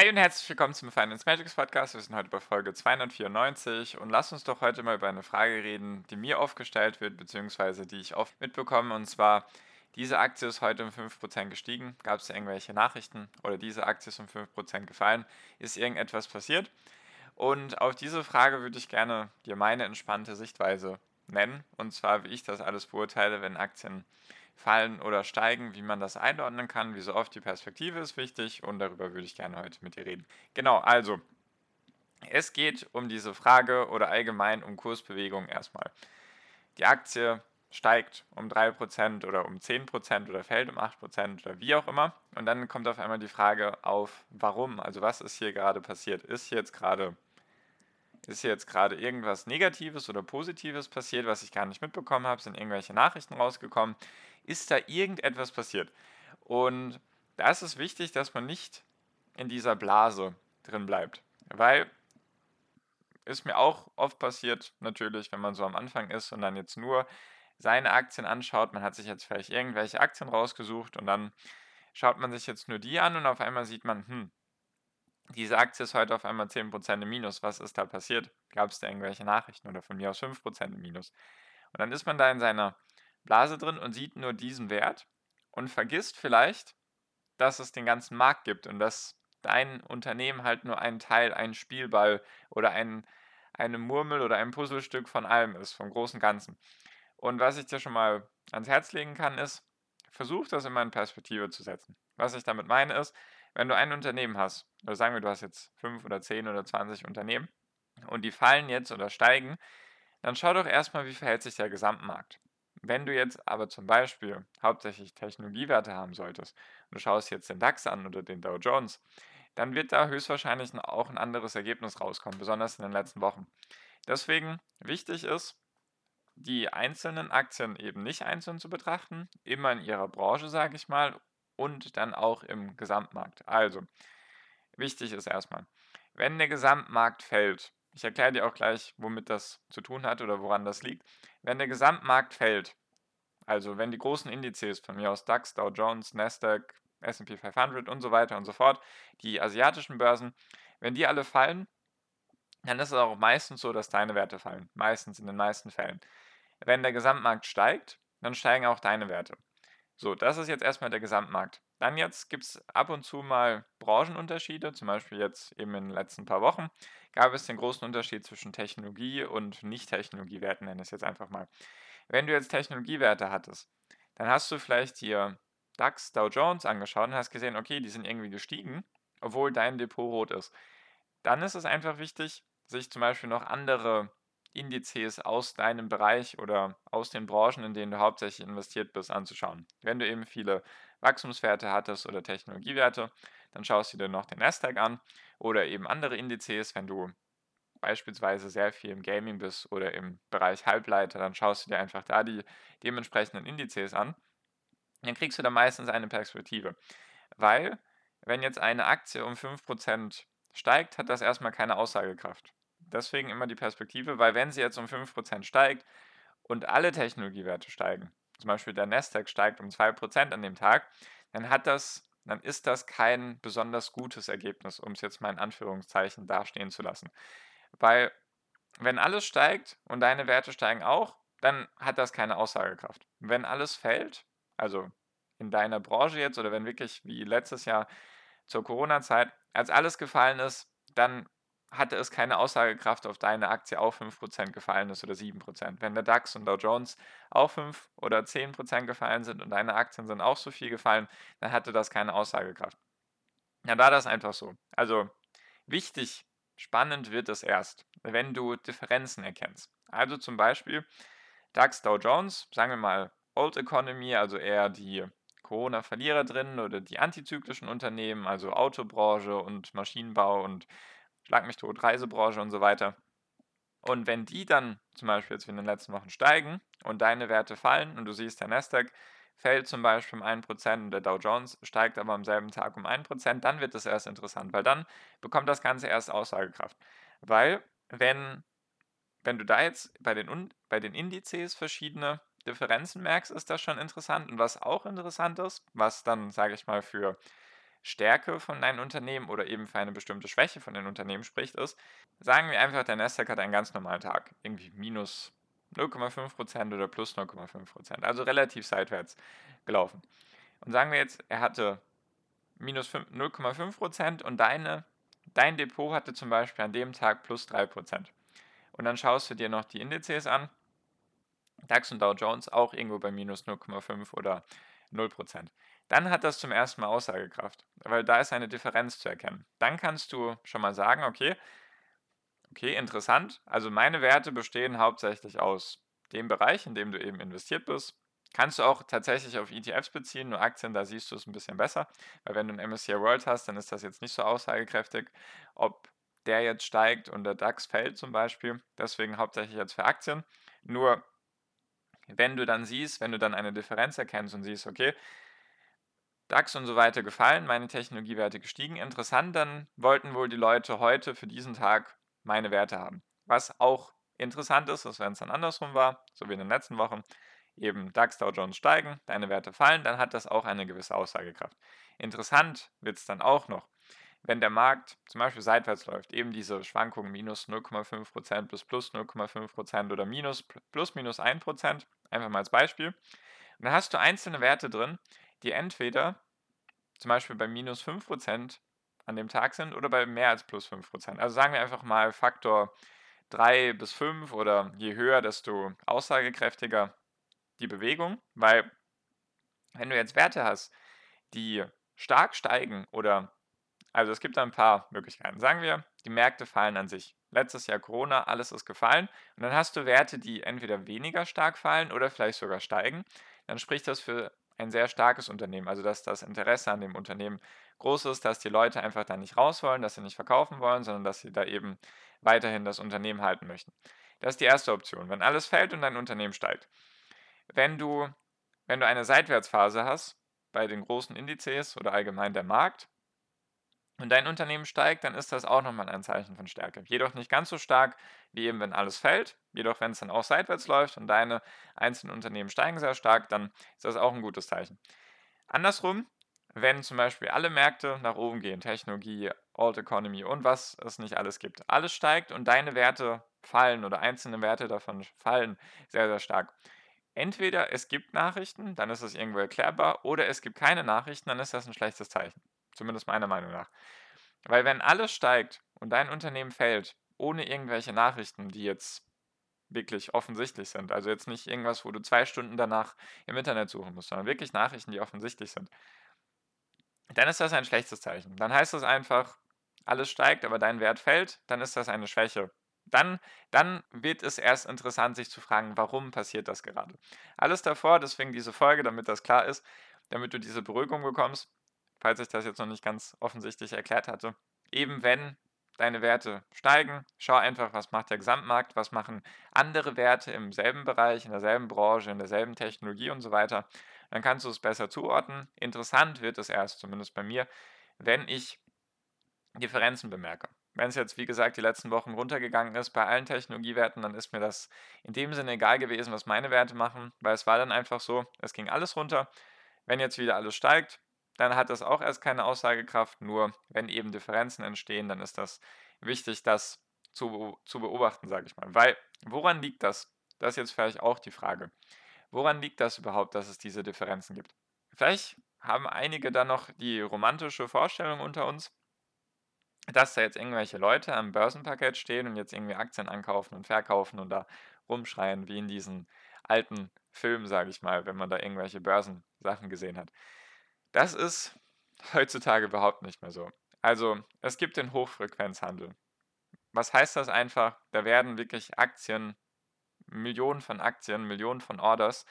Hi und herzlich willkommen zum Finance Magics Podcast. Wir sind heute bei Folge 294 und lass uns doch heute mal über eine Frage reden, die mir oft gestellt wird, beziehungsweise die ich oft mitbekomme. Und zwar, diese Aktie ist heute um 5% gestiegen. Gab es irgendwelche Nachrichten oder diese Aktie ist um 5% gefallen? Ist irgendetwas passiert? Und auf diese Frage würde ich gerne dir meine entspannte Sichtweise nennen. Und zwar, wie ich das alles beurteile, wenn Aktien fallen oder steigen, wie man das einordnen kann, wie so oft die Perspektive ist wichtig und darüber würde ich gerne heute mit dir reden. Genau, also es geht um diese Frage oder allgemein um Kursbewegung erstmal. Die Aktie steigt um 3% oder um 10% oder fällt um 8% oder wie auch immer. Und dann kommt auf einmal die Frage auf, warum? Also was ist hier gerade passiert? Ist hier jetzt gerade ist jetzt gerade irgendwas Negatives oder Positives passiert, was ich gar nicht mitbekommen habe? Sind irgendwelche Nachrichten rausgekommen? ist da irgendetwas passiert. Und da ist es wichtig, dass man nicht in dieser Blase drin bleibt. Weil ist mir auch oft passiert, natürlich, wenn man so am Anfang ist und dann jetzt nur seine Aktien anschaut. Man hat sich jetzt vielleicht irgendwelche Aktien rausgesucht und dann schaut man sich jetzt nur die an und auf einmal sieht man, hm, diese Aktie ist heute auf einmal 10% im Minus. Was ist da passiert? Gab es da irgendwelche Nachrichten oder von mir aus 5% im Minus? Und dann ist man da in seiner Blase drin und sieht nur diesen Wert und vergisst vielleicht, dass es den ganzen Markt gibt und dass dein Unternehmen halt nur ein Teil, ein Spielball oder ein, eine Murmel oder ein Puzzlestück von allem ist, vom großen Ganzen. Und was ich dir schon mal ans Herz legen kann, ist, versuch das immer in Perspektive zu setzen. Was ich damit meine ist, wenn du ein Unternehmen hast, oder sagen wir, du hast jetzt fünf oder zehn oder 20 Unternehmen und die fallen jetzt oder steigen, dann schau doch erstmal, wie verhält sich der Gesamtmarkt. Wenn du jetzt aber zum Beispiel hauptsächlich Technologiewerte haben solltest und du schaust jetzt den DAX an oder den Dow Jones, dann wird da höchstwahrscheinlich auch ein anderes Ergebnis rauskommen, besonders in den letzten Wochen. Deswegen wichtig ist, die einzelnen Aktien eben nicht einzeln zu betrachten, immer in ihrer Branche, sage ich mal, und dann auch im Gesamtmarkt. Also, wichtig ist erstmal, wenn der Gesamtmarkt fällt, ich erkläre dir auch gleich, womit das zu tun hat oder woran das liegt. Wenn der Gesamtmarkt fällt, also wenn die großen Indizes von mir aus DAX, Dow Jones, Nasdaq, S&P 500 und so weiter und so fort, die asiatischen Börsen, wenn die alle fallen, dann ist es auch meistens so, dass deine Werte fallen. Meistens in den meisten Fällen. Wenn der Gesamtmarkt steigt, dann steigen auch deine Werte. So, das ist jetzt erstmal der Gesamtmarkt. Dann jetzt gibt es ab und zu mal Branchenunterschiede, zum Beispiel jetzt eben in den letzten paar Wochen gab es den großen Unterschied zwischen Technologie- und Nicht-Technologiewerten, nenne ich es jetzt einfach mal. Wenn du jetzt Technologiewerte hattest, dann hast du vielleicht dir DAX, Dow Jones angeschaut und hast gesehen, okay, die sind irgendwie gestiegen, obwohl dein Depot rot ist. Dann ist es einfach wichtig, sich zum Beispiel noch andere Indizes aus deinem Bereich oder aus den Branchen, in denen du hauptsächlich investiert bist, anzuschauen. Wenn du eben viele Wachstumswerte hattest oder Technologiewerte, dann schaust du dir noch den Nasdaq an oder eben andere Indizes, wenn du beispielsweise sehr viel im Gaming bist oder im Bereich Halbleiter, dann schaust du dir einfach da die dementsprechenden Indizes an. Dann kriegst du da meistens eine Perspektive. Weil, wenn jetzt eine Aktie um 5% steigt, hat das erstmal keine Aussagekraft. Deswegen immer die Perspektive, weil wenn sie jetzt um 5% steigt und alle Technologiewerte steigen, zum Beispiel der Nasdaq steigt um 2% an dem Tag, dann hat das, dann ist das kein besonders gutes Ergebnis, um es jetzt mal in Anführungszeichen dastehen zu lassen. Weil wenn alles steigt und deine Werte steigen auch, dann hat das keine Aussagekraft. Wenn alles fällt, also in deiner Branche jetzt oder wenn wirklich wie letztes Jahr zur Corona-Zeit, als alles gefallen ist, dann hatte es keine Aussagekraft, auf deine Aktie auch 5% gefallen ist oder 7%. Wenn der DAX und Dow Jones auch 5 oder 10% gefallen sind und deine Aktien sind auch so viel gefallen, dann hatte das keine Aussagekraft. Ja, da das einfach so. Also wichtig, spannend wird es erst, wenn du Differenzen erkennst. Also zum Beispiel DAX, Dow Jones, sagen wir mal Old Economy, also eher die Corona-Verlierer drin oder die antizyklischen Unternehmen, also Autobranche und Maschinenbau und Schlag mich tot, Reisebranche und so weiter. Und wenn die dann zum Beispiel jetzt wie in den letzten Wochen steigen und deine Werte fallen und du siehst, der Nasdaq fällt zum Beispiel um 1% und der Dow Jones steigt aber am selben Tag um 1%, dann wird das erst interessant, weil dann bekommt das Ganze erst Aussagekraft. Weil wenn, wenn du da jetzt bei den, bei den Indizes verschiedene Differenzen merkst, ist das schon interessant. Und was auch interessant ist, was dann, sage ich mal, für Stärke von deinem Unternehmen oder eben für eine bestimmte Schwäche von den Unternehmen spricht, ist, sagen wir einfach, der Nasdaq hat einen ganz normalen Tag, irgendwie minus 0,5% oder plus 0,5%, also relativ seitwärts gelaufen. Und sagen wir jetzt, er hatte minus 0,5% und deine, dein Depot hatte zum Beispiel an dem Tag plus 3%. Und dann schaust du dir noch die Indizes an, DAX und Dow Jones auch irgendwo bei minus 0,5 oder 0% dann hat das zum ersten Mal Aussagekraft, weil da ist eine Differenz zu erkennen. Dann kannst du schon mal sagen, okay, okay, interessant, also meine Werte bestehen hauptsächlich aus dem Bereich, in dem du eben investiert bist. Kannst du auch tatsächlich auf ETFs beziehen, nur Aktien, da siehst du es ein bisschen besser, weil wenn du ein MSCI World hast, dann ist das jetzt nicht so aussagekräftig, ob der jetzt steigt und der DAX fällt zum Beispiel. Deswegen hauptsächlich jetzt für Aktien. Nur wenn du dann siehst, wenn du dann eine Differenz erkennst und siehst, okay, DAX und so weiter gefallen, meine Technologiewerte gestiegen. Interessant, dann wollten wohl die Leute heute für diesen Tag meine Werte haben. Was auch interessant ist, ist, wenn es dann andersrum war, so wie in den letzten Wochen, eben DAX, Dow Jones steigen, deine Werte fallen, dann hat das auch eine gewisse Aussagekraft. Interessant wird es dann auch noch, wenn der Markt zum Beispiel seitwärts läuft, eben diese Schwankungen minus 0,5% bis plus 0,5% oder minus plus minus 1%, einfach mal als Beispiel. Dann hast du einzelne Werte drin, die entweder zum Beispiel bei minus 5% an dem Tag sind oder bei mehr als plus 5%. Also sagen wir einfach mal Faktor 3 bis 5 oder je höher, desto aussagekräftiger die Bewegung, weil wenn du jetzt Werte hast, die stark steigen oder, also es gibt da ein paar Möglichkeiten. Sagen wir, die Märkte fallen an sich. Letztes Jahr Corona, alles ist gefallen. Und dann hast du Werte, die entweder weniger stark fallen oder vielleicht sogar steigen. Dann spricht das für ein sehr starkes Unternehmen. Also dass das Interesse an dem Unternehmen groß ist, dass die Leute einfach da nicht raus wollen, dass sie nicht verkaufen wollen, sondern dass sie da eben weiterhin das Unternehmen halten möchten. Das ist die erste Option, wenn alles fällt und dein Unternehmen steigt. Wenn du, wenn du eine Seitwärtsphase hast bei den großen Indizes oder allgemein der Markt, und dein Unternehmen steigt, dann ist das auch nochmal ein Zeichen von Stärke. Jedoch nicht ganz so stark wie eben, wenn alles fällt. Jedoch, wenn es dann auch seitwärts läuft und deine einzelnen Unternehmen steigen sehr stark, dann ist das auch ein gutes Zeichen. Andersrum, wenn zum Beispiel alle Märkte nach oben gehen, Technologie, Old Economy und was es nicht alles gibt, alles steigt und deine Werte fallen oder einzelne Werte davon fallen sehr, sehr stark. Entweder es gibt Nachrichten, dann ist es irgendwo erklärbar, oder es gibt keine Nachrichten, dann ist das ein schlechtes Zeichen. Zumindest meiner Meinung nach. Weil wenn alles steigt und dein Unternehmen fällt, ohne irgendwelche Nachrichten, die jetzt wirklich offensichtlich sind, also jetzt nicht irgendwas, wo du zwei Stunden danach im Internet suchen musst, sondern wirklich Nachrichten, die offensichtlich sind, dann ist das ein schlechtes Zeichen. Dann heißt es einfach, alles steigt, aber dein Wert fällt, dann ist das eine Schwäche. Dann, dann wird es erst interessant, sich zu fragen, warum passiert das gerade. Alles davor, deswegen diese Folge, damit das klar ist, damit du diese Beruhigung bekommst, falls ich das jetzt noch nicht ganz offensichtlich erklärt hatte. Eben wenn deine Werte steigen, schau einfach, was macht der Gesamtmarkt, was machen andere Werte im selben Bereich, in derselben Branche, in derselben Technologie und so weiter. Dann kannst du es besser zuordnen. Interessant wird es erst, zumindest bei mir, wenn ich Differenzen bemerke. Wenn es jetzt, wie gesagt, die letzten Wochen runtergegangen ist bei allen Technologiewerten, dann ist mir das in dem Sinne egal gewesen, was meine Werte machen, weil es war dann einfach so, es ging alles runter. Wenn jetzt wieder alles steigt, dann hat das auch erst keine Aussagekraft. Nur wenn eben Differenzen entstehen, dann ist das wichtig, das zu, zu beobachten, sage ich mal. Weil, woran liegt das? Das ist jetzt vielleicht auch die Frage. Woran liegt das überhaupt, dass es diese Differenzen gibt? Vielleicht haben einige dann noch die romantische Vorstellung unter uns, dass da jetzt irgendwelche Leute am Börsenpaket stehen und jetzt irgendwie Aktien ankaufen und verkaufen und da rumschreien, wie in diesen alten Filmen, sage ich mal, wenn man da irgendwelche Börsensachen gesehen hat. Das ist heutzutage überhaupt nicht mehr so. Also, es gibt den Hochfrequenzhandel. Was heißt das einfach? Da werden wirklich Aktien, Millionen von Aktien, Millionen von Orders,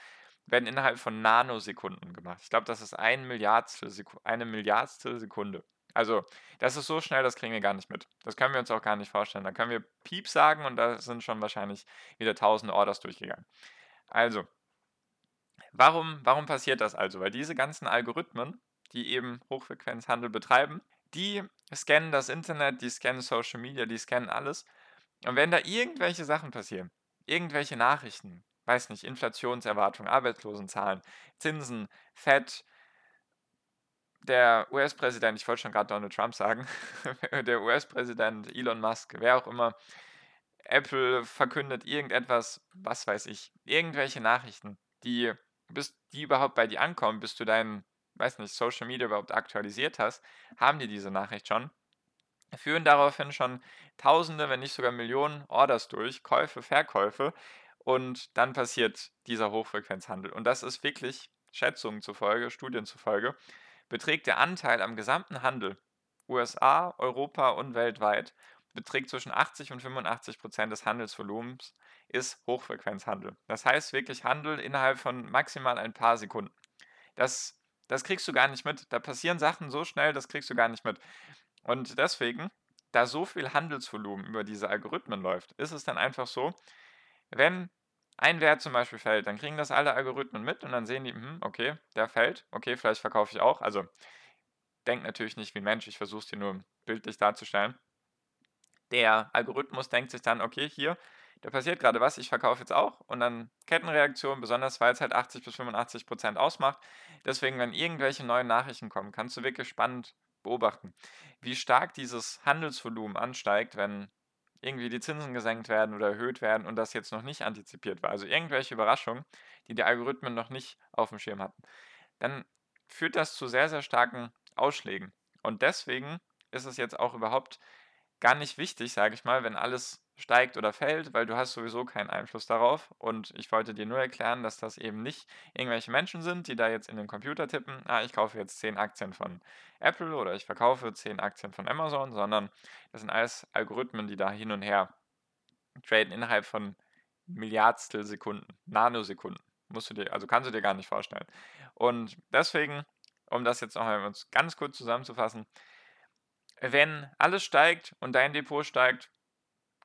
werden innerhalb von Nanosekunden gemacht. Ich glaube, das ist ein Milliardstel eine Milliardstel Sekunde. Also, das ist so schnell, das kriegen wir gar nicht mit. Das können wir uns auch gar nicht vorstellen. Da können wir Piep sagen und da sind schon wahrscheinlich wieder tausende Orders durchgegangen. Also, warum, warum passiert das also? Weil diese ganzen Algorithmen, die eben Hochfrequenzhandel betreiben, die scannen das Internet, die scannen Social Media, die scannen alles. Und wenn da irgendwelche Sachen passieren, irgendwelche Nachrichten, weiß nicht, Inflationserwartungen, Arbeitslosenzahlen, Zinsen, Fett, der US-Präsident, ich wollte schon gerade Donald Trump sagen, der US-Präsident, Elon Musk, wer auch immer, Apple verkündet irgendetwas, was weiß ich, irgendwelche Nachrichten, die, bis die überhaupt bei dir ankommen, bis du deinen, weiß nicht, Social Media überhaupt aktualisiert hast, haben die diese Nachricht schon, führen daraufhin schon Tausende, wenn nicht sogar Millionen Orders durch, Käufe, Verkäufe und dann passiert dieser Hochfrequenzhandel. Und das ist wirklich Schätzungen zufolge, Studien zufolge, beträgt der Anteil am gesamten Handel USA, Europa und weltweit beträgt zwischen 80 und 85 Prozent des Handelsvolumens ist Hochfrequenzhandel. Das heißt wirklich Handel innerhalb von maximal ein paar Sekunden. Das, das kriegst du gar nicht mit. Da passieren Sachen so schnell, das kriegst du gar nicht mit. Und deswegen, da so viel Handelsvolumen über diese Algorithmen läuft, ist es dann einfach so, wenn ein Wert zum Beispiel fällt, dann kriegen das alle Algorithmen mit und dann sehen die, hm, okay, der fällt, okay, vielleicht verkaufe ich auch. Also denkt natürlich nicht wie Mensch, ich versuche es dir nur bildlich darzustellen. Der Algorithmus denkt sich dann, okay, hier, da passiert gerade was, ich verkaufe jetzt auch und dann Kettenreaktion, besonders weil es halt 80 bis 85 Prozent ausmacht. Deswegen, wenn irgendwelche neuen Nachrichten kommen, kannst du wirklich spannend beobachten, wie stark dieses Handelsvolumen ansteigt, wenn irgendwie die Zinsen gesenkt werden oder erhöht werden und das jetzt noch nicht antizipiert war, also irgendwelche Überraschungen, die die Algorithmen noch nicht auf dem Schirm hatten, dann führt das zu sehr, sehr starken Ausschlägen. Und deswegen ist es jetzt auch überhaupt gar nicht wichtig, sage ich mal, wenn alles steigt oder fällt, weil du hast sowieso keinen Einfluss darauf. Und ich wollte dir nur erklären, dass das eben nicht irgendwelche Menschen sind, die da jetzt in den Computer tippen, ah, ich kaufe jetzt 10 Aktien von Apple oder ich verkaufe 10 Aktien von Amazon, sondern das sind alles Algorithmen, die da hin und her traden innerhalb von Milliardstel Sekunden, Nanosekunden. Musst du dir, also kannst du dir gar nicht vorstellen. Und deswegen, um das jetzt noch einmal ganz kurz zusammenzufassen, wenn alles steigt und dein Depot steigt,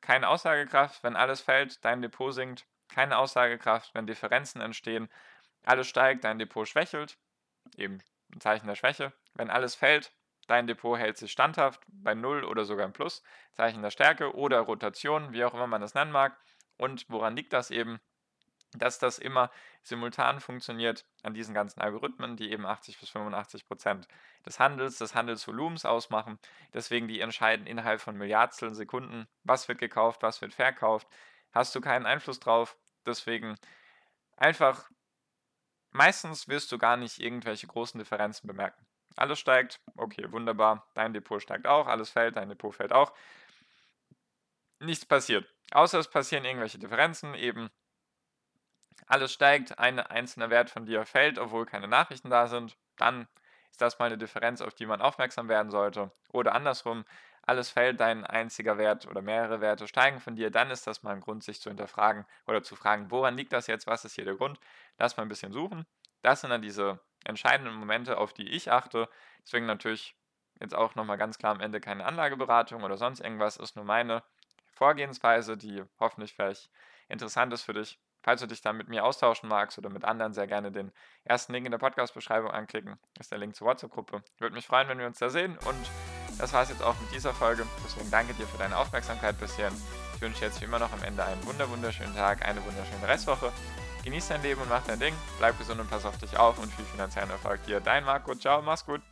keine Aussagekraft. Wenn alles fällt, dein Depot sinkt, keine Aussagekraft. Wenn Differenzen entstehen, alles steigt, dein Depot schwächelt, eben ein Zeichen der Schwäche. Wenn alles fällt, dein Depot hält sich standhaft bei Null oder sogar im Plus, Zeichen der Stärke oder Rotation, wie auch immer man das nennen mag. Und woran liegt das eben? Dass das immer simultan funktioniert an diesen ganzen Algorithmen, die eben 80 bis 85 Prozent des Handels, des Handelsvolumens ausmachen. Deswegen die entscheiden innerhalb von Milliardstel Sekunden, was wird gekauft, was wird verkauft. Hast du keinen Einfluss drauf. Deswegen einfach, meistens wirst du gar nicht irgendwelche großen Differenzen bemerken. Alles steigt, okay, wunderbar. Dein Depot steigt auch, alles fällt, dein Depot fällt auch. Nichts passiert. Außer es passieren irgendwelche Differenzen, eben alles steigt, ein einzelner Wert von dir fällt, obwohl keine Nachrichten da sind, dann ist das mal eine Differenz, auf die man aufmerksam werden sollte. Oder andersrum, alles fällt, dein einziger Wert oder mehrere Werte steigen von dir, dann ist das mal ein Grund, sich zu hinterfragen oder zu fragen, woran liegt das jetzt, was ist hier der Grund? Lass mal ein bisschen suchen. Das sind dann diese entscheidenden Momente, auf die ich achte. Deswegen natürlich jetzt auch nochmal ganz klar am Ende keine Anlageberatung oder sonst irgendwas, ist nur meine Vorgehensweise, die hoffentlich vielleicht interessant ist für dich. Falls du dich dann mit mir austauschen magst oder mit anderen, sehr gerne den ersten Link in der Podcast-Beschreibung anklicken. Das ist der Link zur WhatsApp-Gruppe. Würde mich freuen, wenn wir uns da sehen. Und das war es jetzt auch mit dieser Folge. Deswegen danke dir für deine Aufmerksamkeit bisher. Ich wünsche jetzt wie immer noch am Ende einen wunderschönen Tag, eine wunderschöne Restwoche. Genieß dein Leben und mach dein Ding. Bleib gesund und pass auf dich auf und viel finanziellen Erfolg dir. Dein Marco. Ciao, mach's gut.